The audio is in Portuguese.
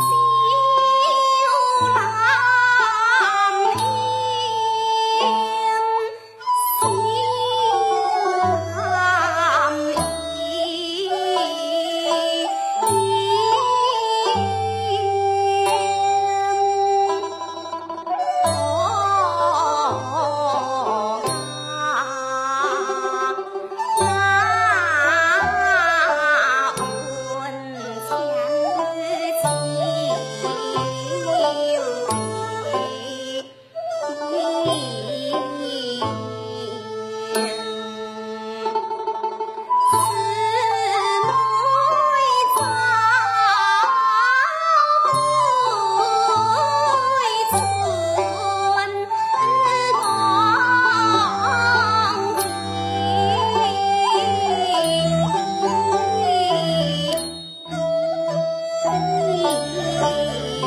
see. Música